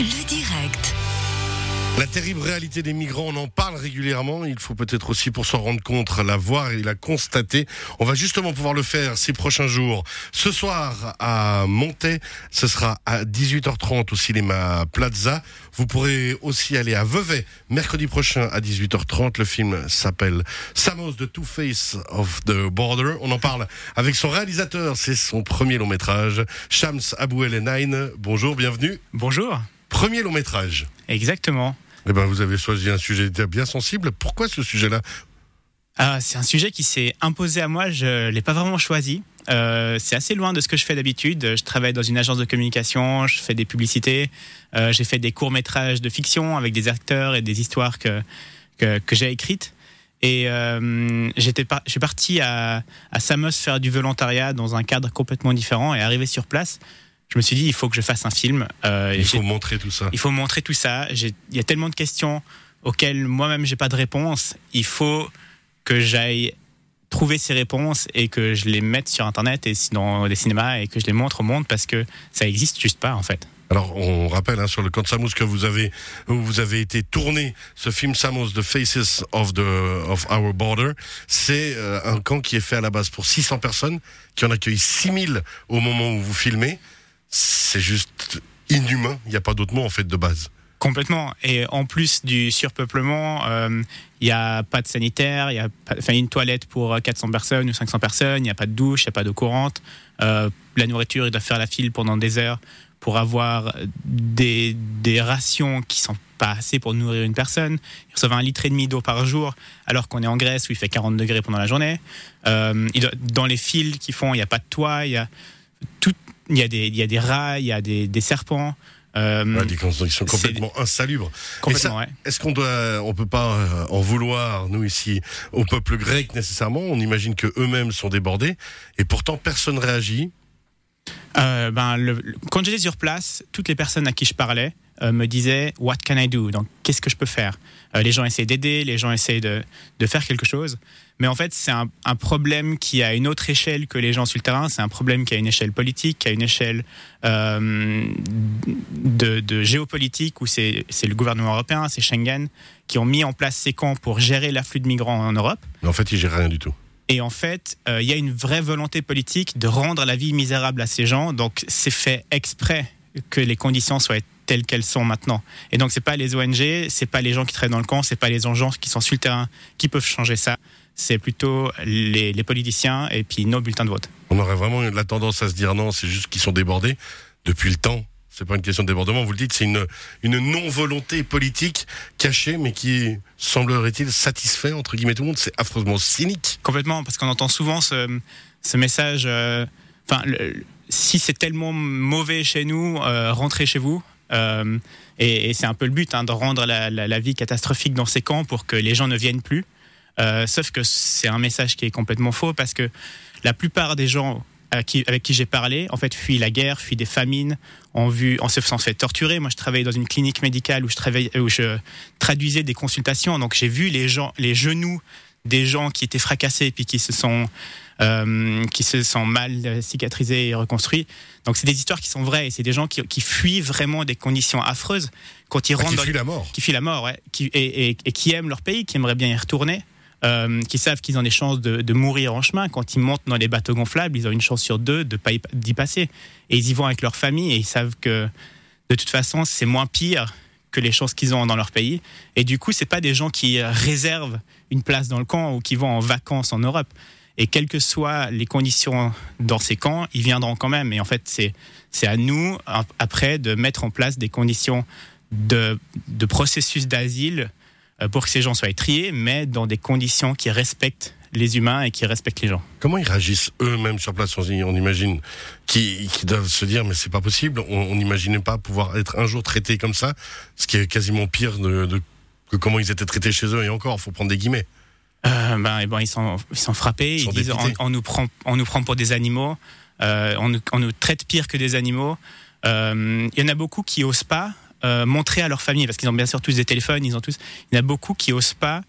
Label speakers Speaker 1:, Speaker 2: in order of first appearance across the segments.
Speaker 1: Le direct.
Speaker 2: La terrible réalité des migrants, on en parle régulièrement. Il faut peut-être aussi, pour s'en rendre compte, la voir et la constater. On va justement pouvoir le faire ces prochains jours. Ce soir, à Montaix, ce sera à 18h30 au cinéma Plaza. Vous pourrez aussi aller à Vevey mercredi prochain à 18h30. Le film s'appelle Samos the Two Face of the Border. On en parle avec son réalisateur. C'est son premier long métrage, Shams Abou El Nain. Bonjour, bienvenue.
Speaker 3: Bonjour.
Speaker 2: Premier long métrage.
Speaker 3: Exactement.
Speaker 2: Eh ben, vous avez choisi un sujet bien sensible. Pourquoi ce sujet-là?
Speaker 3: Ah, c'est un sujet qui s'est imposé à moi. Je l'ai pas vraiment choisi. Euh, c'est assez loin de ce que je fais d'habitude. Je travaille dans une agence de communication, je fais des publicités, euh, j'ai fait des courts métrages de fiction avec des acteurs et des histoires que que, que j'ai écrites. Et euh, j'étais par- je suis parti à, à Samos faire du volontariat dans un cadre complètement différent et arrivé sur place, je me suis dit il faut que je fasse un film. Euh,
Speaker 2: Il faut montrer tout ça.
Speaker 3: il faut montrer tout ça. Il y a tellement de questions auxquelles moi-même j'ai pas de réponse. Il faut que j'aille trouver ces réponses et que je les mette sur internet et dans des cinémas et que je les montre au monde parce que ça existe juste pas en fait.
Speaker 2: Alors, on rappelle hein, sur le camp de Samos que vous avez, vous avez été tourné ce film Samos, The Faces of, the, of Our Border. C'est euh, un camp qui est fait à la base pour 600 personnes, qui en accueille 6000 au moment où vous filmez. C'est juste inhumain. Il n'y a pas d'autre mot en fait de base.
Speaker 3: Complètement. Et en plus du surpeuplement, euh, il n'y a pas de sanitaire, il y a pas, une toilette pour 400 personnes ou 500 personnes, il n'y a pas de douche, il n'y a pas d'eau courante. Euh, la nourriture, ils doivent faire la file pendant des heures pour avoir des, rations qui sont pas assez pour nourrir une personne. Ils reçoivent un litre et demi d'eau par jour, alors qu'on est en Grèce où il fait 40 degrés pendant la journée. Euh, dans les files qu'ils font, il n'y a pas de toit, il a il y a des, il y a des rats, il y a des, des serpents. Euh,
Speaker 2: Ouais, des
Speaker 3: c'est-
Speaker 2: complètement insalubres.
Speaker 3: complètement, ouais.
Speaker 2: Est-ce qu'on doit, on peut pas euh, en vouloir nous ici au peuple grec nécessairement? On imagine que eux-mêmes sont débordés et pourtant personne réagit.
Speaker 3: Euh, ben, le- quand j'étais sur place, toutes les personnes à qui je parlais me disaient What can I do? Donc, qu'est-ce que je peux faire? Euh, Les gens essaient d'aider, les gens essaient de, de faire quelque chose. Mais en fait, c'est un, un problème qui a une autre échelle que les gens sur le terrain. C'est un problème qui a une échelle politique, qui a une échelle euh, de, de géopolitique, où c'est le gouvernement européen, c'est Schengen, qui ont mis en place ces camps pour gérer l'afflux de migrants en Europe.
Speaker 2: Mais en fait, ils gèrent rien du tout.
Speaker 3: Et en fait, euh, il y a une vraie volonté politique de rendre la vie misérable à ces gens. Donc, c'est fait exprès que les conditions soient telles qu'elles sont maintenant. Et donc, c'est pas les ONG, c'est pas les gens qui travaillent dans le camp, c'est pas les gens qui sont sur le terrain qui peuvent changer ça. C'est plutôt les, les politiciens et puis nos bulletins de vote.
Speaker 2: On aurait vraiment la tendance à se dire non, c'est juste qu'ils sont débordés depuis le temps. C'est pas une question de débordement, vous le dites, c'est une, une non-volonté politique cachée, mais qui semblerait-il satisfait, entre guillemets, tout le monde. C'est affreusement cynique.
Speaker 3: Complètement, parce qu'on entend souvent ce, ce message. euh, Enfin, si c'est tellement mauvais chez nous, euh, rentrez chez vous. Euh, et c'est un peu le but, hein, de rendre la, vie catastrophique dans ces camps pour que les gens ne viennent plus. Euh, sauf que c'est un message qui est complètement faux parce que la plupart des gens avec qui j'ai parlé, en fait, fuient la guerre, fuient des famines, ont vu, en se faisant fait torturer. Moi, je travaillais dans une clinique médicale où je, où je traduisais des consultations. Donc, j'ai vu les gens, les genoux des gens qui étaient fracassés et puis qui se sont euh, qui se sont mal cicatrisés et reconstruits. Donc c'est des histoires qui sont vraies et c'est des gens qui, qui fuient vraiment des conditions affreuses quand ils
Speaker 2: Ah,
Speaker 3: rentrent
Speaker 2: qui
Speaker 3: dans
Speaker 2: fuit la mort.
Speaker 3: qui fuient la mort, ouais, qui, et, et- et qui aiment leur pays, qui aimeraient bien y retourner, euh, qui savent qu'ils ont des chances de, de mourir en chemin. Quand ils montent dans les bateaux gonflables, ils ont une chance sur deux de pas d'y passer. Et ils y vont avec leur famille et ils savent que de toute façon, c'est moins pire que les chances qu'ils ont dans leur pays. Et du coup, c'est pas des gens qui réservent une place dans le camp ou qui vont en vacances en Europe. Et quelles que soient les conditions dans ces camps, ils viendront quand même. Et en fait, c'est à nous ap- après de mettre en place des conditions de, de processus d'asile euh, pour que ces gens soient triés, mais dans des conditions qui respectent les humains et qui respectent les gens.
Speaker 2: Comment ils réagissent eux-mêmes sur place On, imagine qu'ils qu'ils doivent se dire mais c'est pas possible. On n'imaginait pas pouvoir être un jour traités comme ça, ce qui est quasiment pire de, de- que comment ils étaient traités chez eux. Et encore, faut prendre des guillemets.
Speaker 3: Euh, ben, et ben, ils sont, ils sont frappés.
Speaker 2: Ils
Speaker 3: Ils,
Speaker 2: sont
Speaker 3: disent on, nous prend, on nous prend pour des animaux. Euh, on, nous, on nous traite pire que des animaux. Euh, Il y en a beaucoup qui osent pas euh, montrer à leur famille, parce qu'ils ont bien sûr tous des téléphones. Ils ont tous. Il y en a beaucoup qui osent pas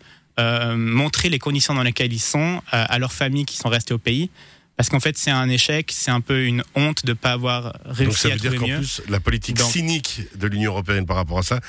Speaker 3: euh, montrer les conditions dans lesquelles ils sont euh, à leurs familles qui sont restées au pays, Parce qu'en fait, c'est un échec, c'est un peu une honte de ne pas avoir réussi
Speaker 2: Donc ça
Speaker 3: à
Speaker 2: veut dire qu'en plus, la politique cynique de l'Union européenne par rapport à ça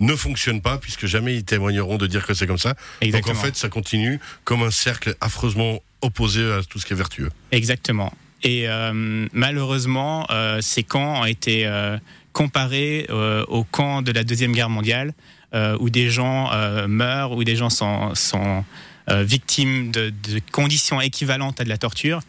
Speaker 2: ne fonctionne pas, puisque jamais ils témoigneront de dire que c'est comme ça.
Speaker 3: Exactement.
Speaker 2: Donc en fait, ça continue comme un cercle affreusement opposé à tout ce qui est vertueux.
Speaker 3: Exactement. Et euh, malheureusement, euh, ces camps ont été euh, comparés aux camps de la Deuxième Guerre mondiale, où des gens euh, meurent, où des gens sont, sont euh, victimes de, conditions équivalentes à de la torture.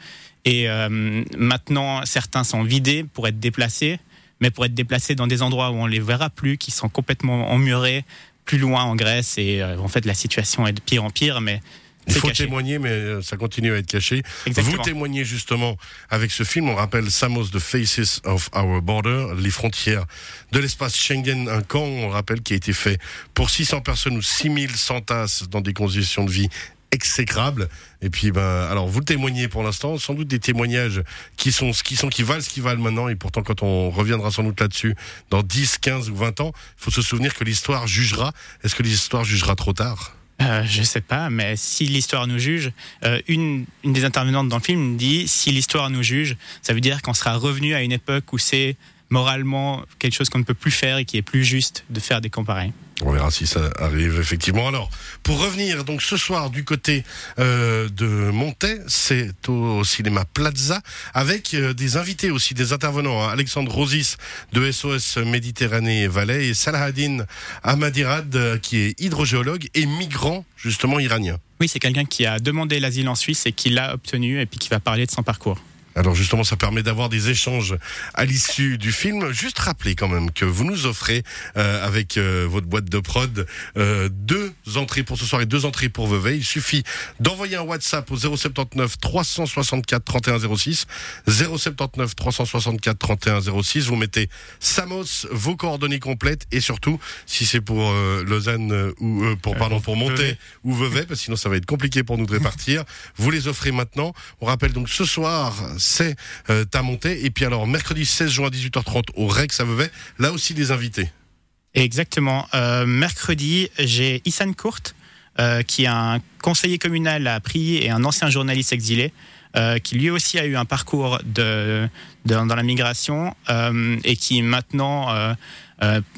Speaker 3: Et euh, maintenant, certains sont vidés pour être déplacés, mais pour être déplacés dans des endroits où on les verra plus, qui sont complètement emmurés, plus loin en Grèce. Et euh, en fait, la situation est de pire en pire, mais
Speaker 2: Il faut
Speaker 3: caché.
Speaker 2: témoigner, mais euh, ça continue à être caché.
Speaker 3: Exactement.
Speaker 2: Vous témoignez justement avec ce film. On rappelle Samos, The Faces of Our Border, les frontières de l'espace Schengen, un camp, on rappelle, qui a été fait pour 600 personnes ou 6100 tasses dans des conditions de vie exécrables. Et puis, ben, alors vous témoignez pour l'instant, sans doute des témoignages qui sont ce qui sont qui valent ce qui valent maintenant. Et pourtant, quand on reviendra sans doute là-dessus dans 10, 15 ou 20 ans, il faut se souvenir que l'histoire jugera. Est-ce que l'histoire jugera trop tard?
Speaker 3: Euh, je sais pas, mais si l'histoire nous juge, euh, une, une des intervenantes dans le film dit si l'histoire nous juge, ça veut dire qu'on sera revenu à une époque où c'est moralement quelque chose qu'on ne peut plus faire et qui est plus juste de faire des camps pareils.
Speaker 2: On verra si ça arrive effectivement. Alors, pour revenir donc ce soir du côté euh, de Montais, c'est au cinéma Plaza avec euh, des invités aussi, des intervenants. hein. Alexandre Rosis de SOS Méditerranée et Valais et Salahadine Ahmadirad euh, qui est hydrogéologue et migrant justement iranien.
Speaker 3: Oui, c'est quelqu'un qui a demandé l'asile en Suisse et qui l'a obtenu et puis qui va parler de son parcours.
Speaker 2: Alors justement, ça permet d'avoir des échanges à l'issue du film. Juste rappeler quand même que vous nous offrez euh, avec euh, votre boîte de prod euh, deux entrées pour ce soir et deux entrées pour Vevey. Il suffit d'envoyer un WhatsApp au 079 364 31 06 079 364 31 06. Vous mettez Samos, vos coordonnées complètes et surtout si c'est pour euh, Lausanne ou euh, pour pardon pour
Speaker 3: Vevey.
Speaker 2: ou Vevey, parce que sinon ça va être compliqué pour nous de répartir. Vous les offrez maintenant. On rappelle donc ce soir, c'est euh, à Monter. Et puis alors, mercredi 16 juin à 18h30 au Rex à Vevey, là aussi des invités.
Speaker 3: Exactement. Euh, mercredi, j'ai Issan Courte, euh, qui est un conseiller communal à Prilly et un ancien journaliste exilé, euh, qui lui aussi a eu un parcours dans la migration et qui maintenant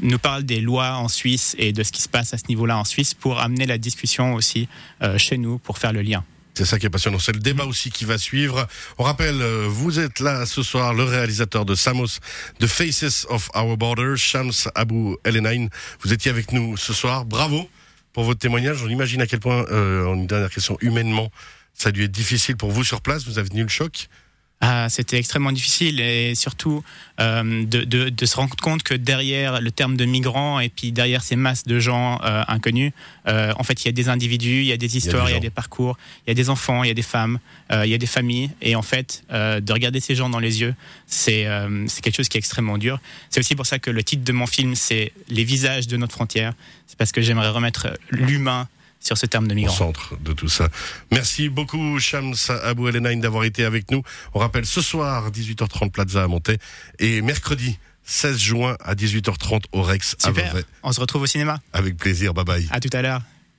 Speaker 3: nous parle des lois en Suisse et de ce qui se passe à ce niveau-là en Suisse pour amener la discussion aussi chez nous pour faire le lien.
Speaker 2: C'est ça qui est passionnant. C'est le débat aussi qui va suivre. On rappelle, euh, vous êtes là ce soir, le réalisateur de Samos, The Faces of Our Border, Shams Abu Elenain. Vous étiez avec nous ce soir. Bravo pour votre témoignage. On imagine à quel point, euh, en une dernière question, humainement, ça a dû être difficile pour vous sur place. Vous avez tenu le choc.
Speaker 3: Ah, C'était extrêmement difficile et surtout euh, de, de- de se rendre compte que derrière le terme de migrant et puis derrière ces masses de gens euh, inconnus, euh, en fait, il y a des individus, il y a des histoires, il y a
Speaker 2: gens.
Speaker 3: des parcours, il y a des enfants, il y a des femmes, euh, il y a des familles. Et en fait, euh, de regarder ces gens dans les yeux, c'est euh, c'est quelque chose qui est extrêmement dur. C'est aussi pour ça que le titre de mon film, c'est Les visages de notre frontière. C'est parce que j'aimerais remettre l'humain sur ce terme de
Speaker 2: au
Speaker 3: migrant.
Speaker 2: centre de tout ça. Merci beaucoup, Shams Abou Elenain, d'avoir été avec nous. On rappelle ce soir, 18h30, Plaza à Monté, et mercredi, 16 juin à 18h30 au Rex à
Speaker 3: Super.
Speaker 2: Vevey.
Speaker 3: On se retrouve au cinéma.
Speaker 2: Avec plaisir, bye bye.
Speaker 3: À tout à l'heure.